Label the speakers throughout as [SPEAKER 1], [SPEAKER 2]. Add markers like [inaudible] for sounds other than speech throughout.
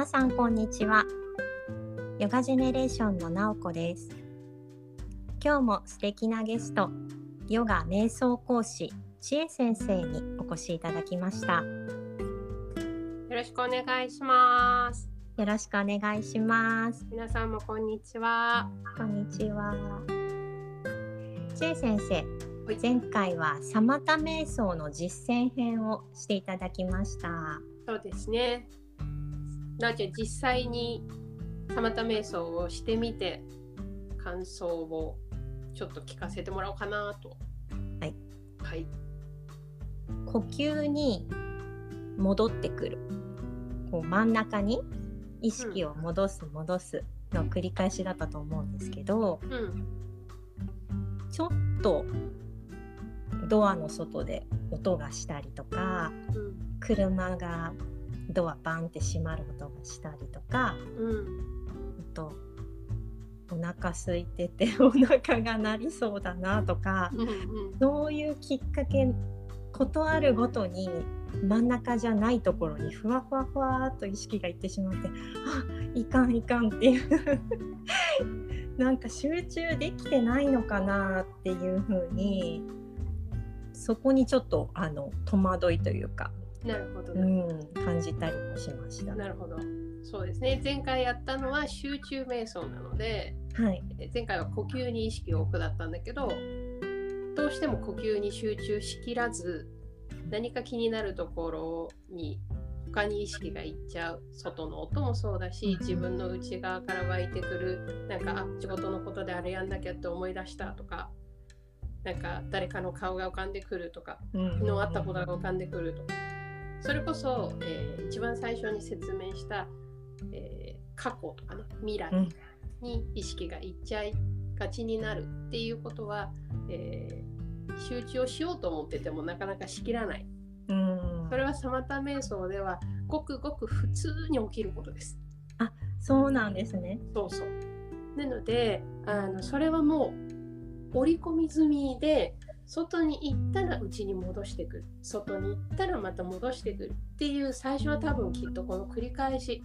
[SPEAKER 1] 皆さんこんにちは。ヨガジェネレーションのなおこです。今日も素敵なゲストヨガ瞑想講師知恵先生にお越しいただきました。
[SPEAKER 2] よろしくお願いします。
[SPEAKER 1] よろしくお願いします。
[SPEAKER 2] 皆さんもこんにちは。
[SPEAKER 1] こんにちは。知恵先生前回はサマタ瞑想の実践編をしていただきました。
[SPEAKER 2] そうですねなおちゃん実際にサマタ瞑想をしてみて感想をちょっと聞かせてもらおうかなと。
[SPEAKER 1] はい、
[SPEAKER 2] はい、
[SPEAKER 1] 呼吸に戻ってくる。こう真ん中に意識を戻す戻すの繰り返しだったと思うんですけど、
[SPEAKER 2] うん。
[SPEAKER 1] ちょっとドアの外で音がしたりとか
[SPEAKER 2] うん。
[SPEAKER 1] 車がドアバンって閉まる音がしたりとか
[SPEAKER 2] うん。
[SPEAKER 1] あとお腹空いてて [laughs] お腹が鳴りそうだなとか
[SPEAKER 2] うんうん。
[SPEAKER 1] そういうきっかけことあるごとに真ん中じゃないところにふわふわふわっと意識がいってしまってあいかんいかんっていう。[laughs] なんか集中できてないのかなっていうふうにそこにちょっとあの戸惑いというか、
[SPEAKER 2] なるほど、
[SPEAKER 1] うん、感じたりもしました。
[SPEAKER 2] なるほど。そうですね。前回やったのは集中瞑想なので
[SPEAKER 1] はい、
[SPEAKER 2] え前回は呼吸に意識を置くだったんだけどどうしても呼吸に集中しきらず何か気になるところに他に意識がいっちゃう外の音もそうだし自分の内側から湧いてくるなんかあ仕事のことであれやんなきゃって思い出したとかなんか誰かの顔が浮かんでくるとか
[SPEAKER 1] うん。
[SPEAKER 2] 昨日会ったことが浮かんでくるとかそれこそ、えー一番最初に説明した、えー過去とかね未来
[SPEAKER 1] うん。
[SPEAKER 2] に意識がいっちゃいがちになるっていうことは、えー集中をしようと思っててもなかなかしきらない。
[SPEAKER 1] うん。
[SPEAKER 2] それはサマタ瞑想ではごくごく普通に起きることです。
[SPEAKER 1] そうなんですね。
[SPEAKER 2] そうそう。なのであのそれはもう織り込み済みで外に行ったら内に戻してくる外に行ったらまた戻してくるっていう最初は多分きっとこの繰り返し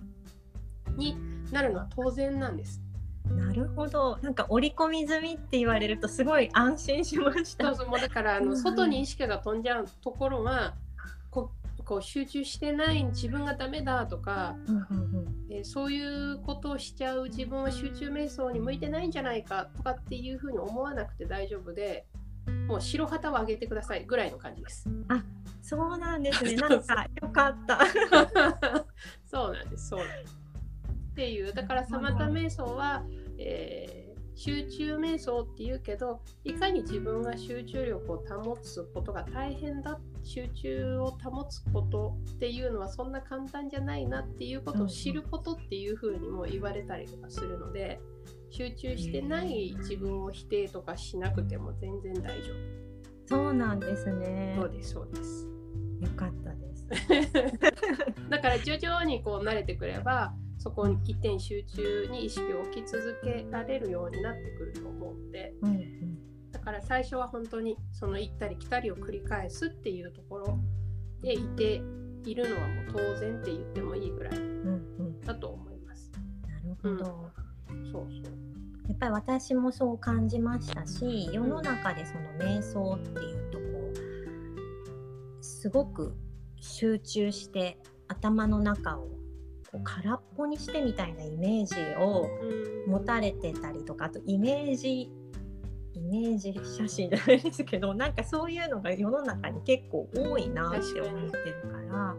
[SPEAKER 2] になるのは当然なんです。
[SPEAKER 1] なるほど。なんか折り込み済みって言われるとすごい安心しました。
[SPEAKER 2] そうそうもうだからあ
[SPEAKER 1] うん
[SPEAKER 2] の外に意識が飛んじゃうところはここう集中してない自分がダメだとか、
[SPEAKER 1] うんうん
[SPEAKER 2] えーそういうことをしちゃう自分は集中瞑想に向いてないんじゃないかとかっていうふうに思わなくて大丈夫でもう白旗を上げてくださいぐらいの感じです。
[SPEAKER 1] そうなんですね。[laughs] なんかよかった。
[SPEAKER 2] そうなんですそうなんです。っていうだからサマタ瞑想は、えー集中瞑想っていうけどいかに自分が集中力を保つことが大変だ集中を保つことっていうのはそんな簡単じゃないなっていうことを知ることっていうふうにも言われたりとかするので集中してない自分を否定とかしなくても全然大丈
[SPEAKER 1] そうなんですね
[SPEAKER 2] 夫。。そうですそうです。
[SPEAKER 1] よかったです。[laughs]
[SPEAKER 2] だから徐々にこう慣れてくればそこに一点集中に意識を置き続けられるようになってくると思うので
[SPEAKER 1] うんうん。
[SPEAKER 2] だから最初は本当にその行ったり来たりを繰り返すっていうところでいているのはもう当然って言ってもいいぐらい
[SPEAKER 1] うんうん。
[SPEAKER 2] だと思います。
[SPEAKER 1] なるほど。
[SPEAKER 2] そうそう。
[SPEAKER 1] やっぱり私もそう感じましたし、世の中でその瞑想っていうとこうすごく集中して頭の中をこう空っぽにしてみたいなイメージを
[SPEAKER 2] うん
[SPEAKER 1] 持たれてたりとかあとイメージイメージ写真じゃないですけどなんかそういうのが世の中に結構多いなって思ってるから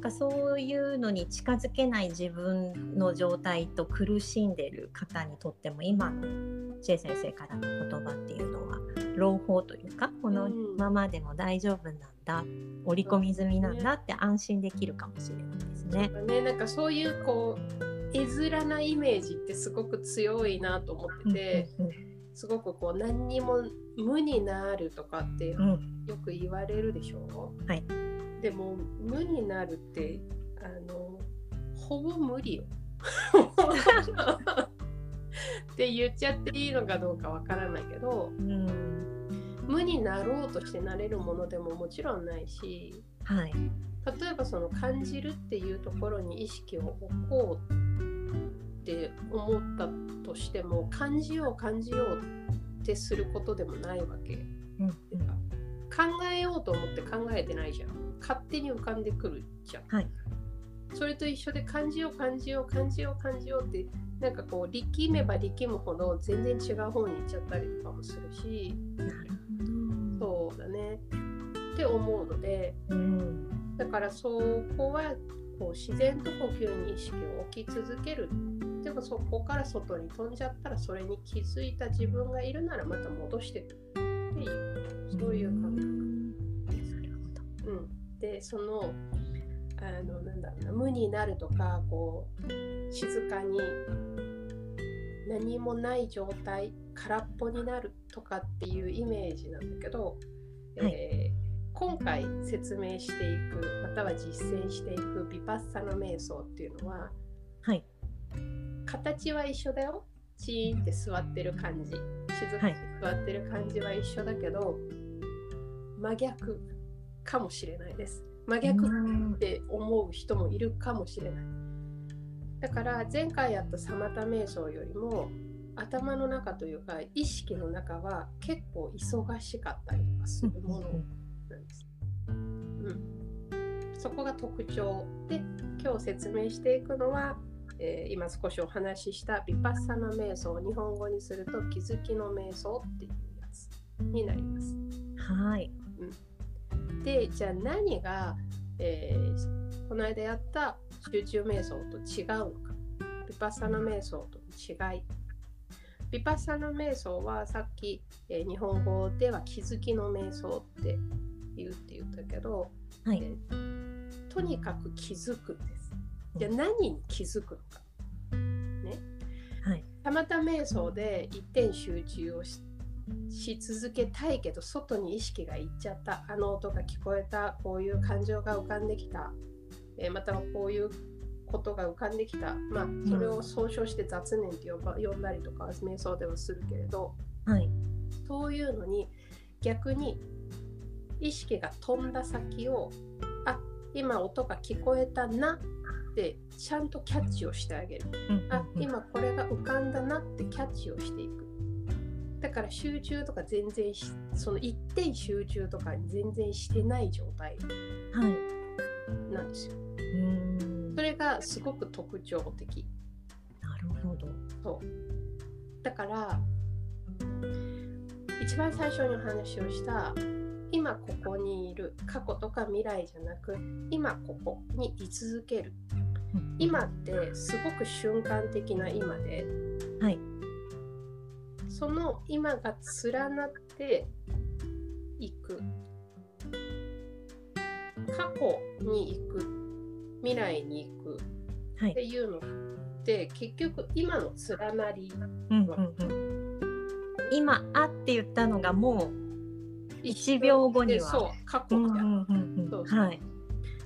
[SPEAKER 1] なんかそういうのに近づけない自分の状態と苦しんでる方にとっても今のジェイ先生からの言葉っていうのは朗報というかこのままでも大丈夫なんだ織り込み済みなんだって安心できるかもしれないですね。
[SPEAKER 2] ね、なんかそういうこう絵面なイメージってすごく強いなと思ってて、
[SPEAKER 1] うんうん
[SPEAKER 2] すごくこう何にも無になるとかって
[SPEAKER 1] うんうん。
[SPEAKER 2] よく言われるでしょ？
[SPEAKER 1] はい
[SPEAKER 2] でも無になるってあのほぼ無理よ。[laughs] って言っちゃっていいのかどうかわからないけど
[SPEAKER 1] うん
[SPEAKER 2] 無になろうとしてなれるものでももちろんないし
[SPEAKER 1] はい
[SPEAKER 2] 例えばその感じるっていうところに意識を置こうって思ったとしても感じよう感じようってすることでもないわけ。
[SPEAKER 1] うんうん
[SPEAKER 2] 考えようと思って考えてないじゃん。勝手に浮かんでくるじゃん。
[SPEAKER 1] はい
[SPEAKER 2] それと一緒で感じよう感じよう感じよう感じようってなんかこう力めば力むほど全然違う方に行っちゃったりとかもするし
[SPEAKER 1] なるほど。
[SPEAKER 2] そうだねって思うので
[SPEAKER 1] うん。
[SPEAKER 2] だからそこはこう自然と呼吸に意識を置き続けるでもそこから外に飛んじゃったらそれに気づいた自分がいるならまた戻してっていうそういう感覚でそのあのなんだろうな無になるとかこう静かに何もない状態空っぽになるとかっていうイメージなんだけど、
[SPEAKER 1] はい。
[SPEAKER 2] えー今回説明していくまたは実践していくビパッサの瞑想っていうのは
[SPEAKER 1] はい。
[SPEAKER 2] 形は一緒だよ。チーンって座ってる感じ。静かに
[SPEAKER 1] はい。
[SPEAKER 2] 座ってる感じは一緒だけど、真逆かもしれないです真逆
[SPEAKER 1] うん。
[SPEAKER 2] って思う人もいるかもしれない。だから前回やったサマタ瞑想よりも頭の中というか意識の中は結構忙しかったりとかするものなんです、うん、そこが特徴で今日説明していくのは、えー今少しお話ししたビパッサナ瞑想日本語にすると気づきの瞑想っていうやつになります。
[SPEAKER 1] はい。
[SPEAKER 2] でじゃあ何が、えーこの間やった集中瞑想と違うのか。ビパッサナ瞑想との違い。ビパッサナ瞑想はさっき、えー日本語では気づきの瞑想って言うって言ったけど、
[SPEAKER 1] はい。
[SPEAKER 2] えーとにかく気づくんです。じゃあ何に気づくのか。
[SPEAKER 1] はい。
[SPEAKER 2] たまた瞑想で一点集中をしし続けたいけど外に意識がいっちゃった。あの音が聞こえた。こういう感情が浮かんできた、えーまたはこういうことが浮かんできた。まあそれを総称して雑念って呼ば呼んだりとか瞑想ではするけれど。
[SPEAKER 1] はい。
[SPEAKER 2] そういうのに逆に意識が飛んだ先をあ今音が聞こえたなってちゃんとキャッチをしてあげる。
[SPEAKER 1] うん。
[SPEAKER 2] あ今これが浮かんだなってキャッチをしていくだから集中とか全然しその一点集中とかに全然してない状態
[SPEAKER 1] はい。
[SPEAKER 2] なんですよ
[SPEAKER 1] うん。
[SPEAKER 2] それがすごく特徴的
[SPEAKER 1] なるほど。
[SPEAKER 2] そうだから一番最初にお話をした今ここにいる過去とか未来じゃなく今ここに居続ける今ってすごく瞬間的な今で
[SPEAKER 1] はい。
[SPEAKER 2] その今が連なっていく過去に行く未来に行く
[SPEAKER 1] はい
[SPEAKER 2] って。いうのって結局今の連なり
[SPEAKER 1] うんうんうん。今あって言ったのがもう1秒後には。
[SPEAKER 2] でそう過去じゃん、
[SPEAKER 1] うんうんうんうん。
[SPEAKER 2] そうそう
[SPEAKER 1] はい。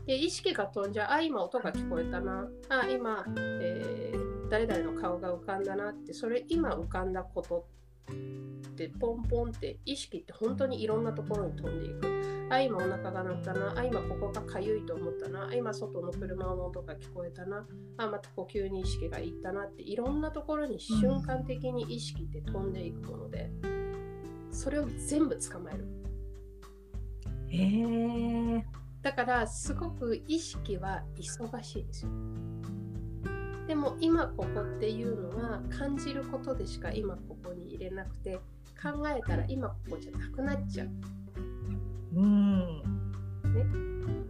[SPEAKER 2] で意識が飛んじゃうあ今音が聞こえたなあ今、えー誰々の顔が浮かんだなってそれ今浮かんだことってポンポンって意識って本当にいろんなところに飛んでいく。あ今お腹が鳴ったな。あ今ここがかゆいと思ったな。あ今外の車の音が聞こえたな。あまた呼吸に意識がいったなって。いろんなところに瞬間的に意識って飛んでいくものでそれを全部捕まえる。
[SPEAKER 1] へえ。
[SPEAKER 2] だからすごく意識は忙しいですよ。でも今ここっていうのは感じることでしか今ここに入れなくて考えたら今ここじゃなくなっちゃう。
[SPEAKER 1] うん。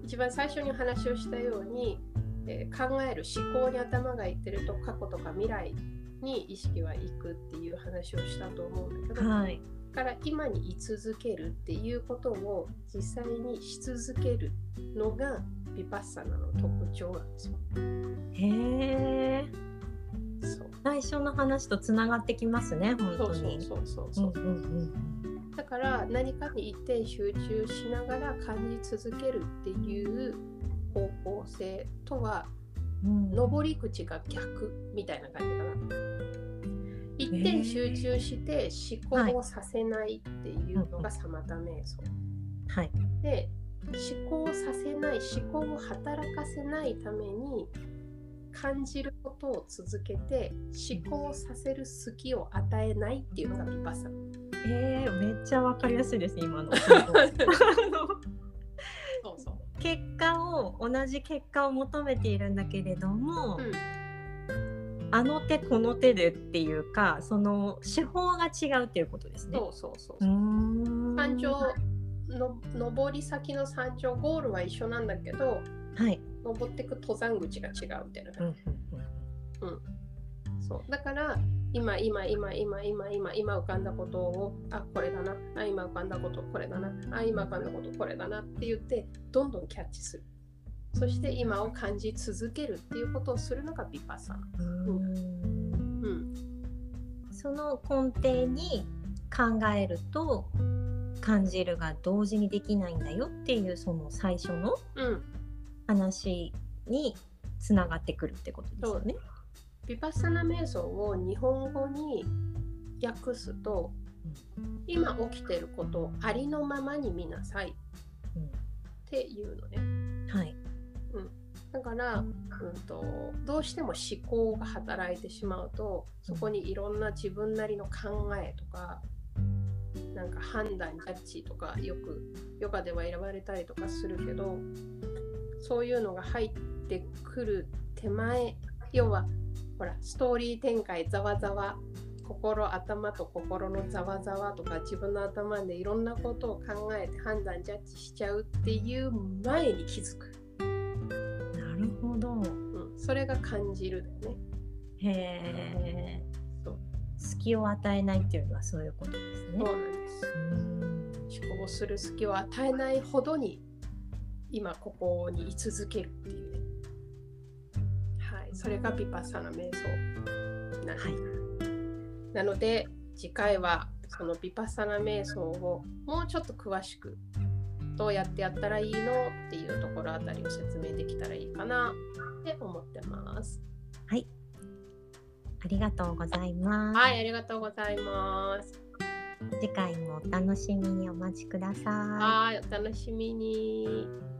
[SPEAKER 2] 一番最初に話をしたように、えー考える思考に頭がいってると過去とか未来に意識は行くっていう話をしたと思うんだけど、
[SPEAKER 1] はい。
[SPEAKER 2] だから今に居続けるっていうことを実際にし続けるのがビパッサナの特徴なんですよ。
[SPEAKER 1] へえ。最初の話とつながってきますね。本
[SPEAKER 2] そうそう
[SPEAKER 1] 当に。
[SPEAKER 2] そうそうそう、
[SPEAKER 1] うんうん
[SPEAKER 2] だから何かに一点集中しながら感じ続けるっていう方向性とは
[SPEAKER 1] うん。
[SPEAKER 2] 上り口が逆みたいな感じかな。一点集中して思考をさせないっていうのがサマタ瞑想。
[SPEAKER 1] はい。
[SPEAKER 2] で思考させない思考を働かせないために感じることを続けて思考させる隙を与えないっていうのがビパッサナ。
[SPEAKER 1] えー、めっちゃわかりやすいです今の。
[SPEAKER 2] そうそう
[SPEAKER 1] 結果を同じ結果を求めているんだけれども、
[SPEAKER 2] うん
[SPEAKER 1] あの手この手でっていうかその手法が違うっていうことですね。
[SPEAKER 2] そうそうそう
[SPEAKER 1] うーん
[SPEAKER 2] 山頂の登り先の山頂ゴールは一緒なんだけど
[SPEAKER 1] はい。
[SPEAKER 2] 登っていく登山口が違うみたいな。
[SPEAKER 1] うんうん
[SPEAKER 2] そう。だから今今今今今今今浮かんだことをあこれだな。あ今浮かんだことこれだな。あ今浮かんだことこれだなって言ってどんどんキャッチする。そして今を感じ続けるっていうことをするのがビパッサナ。
[SPEAKER 1] うん。うーん。
[SPEAKER 2] うん。
[SPEAKER 1] その根底に考えると感じるが同時にできないんだよっていうその最初の
[SPEAKER 2] うん
[SPEAKER 1] 話につながってくるってことですよね。
[SPEAKER 2] ビパッサナ瞑想を日本語に訳すと今起きてることをありのままに見なさい。っていうのね。
[SPEAKER 1] うん。はい。
[SPEAKER 2] だから、うん、とどうしても思考が働いてしまうとそこにいろんな自分なりの考えとかなんか判断ジャッジとかよくヨガでは選ばれたりとかするけどそういうのが入ってくる手前要はほらストーリー展開ざわざわ心頭と心のざわざわとか自分の頭でいろんなことを考えて判断ジャッジしちゃうっていう前に気づく。
[SPEAKER 1] なるほど。
[SPEAKER 2] うん、それが感じるだよね。
[SPEAKER 1] へえ。
[SPEAKER 2] そう
[SPEAKER 1] 隙を与えないっていうのはそういうことですね。
[SPEAKER 2] そうなんです。
[SPEAKER 1] うん
[SPEAKER 2] 思考する隙を与えないほどに今ここに居続けるっていうね。はい、それがビパッサナ瞑想な。
[SPEAKER 1] はい
[SPEAKER 2] なので次回はそのビパッサナ瞑想をもうちょっと詳しくどうやってやったらいいのっていうところあたりを説明できたらいいかなって思ってます。
[SPEAKER 1] はい。ありがとうございます。
[SPEAKER 2] はい、ありがとうございます。
[SPEAKER 1] 次回もお楽しみにお待ちください。
[SPEAKER 2] はい、お楽しみに。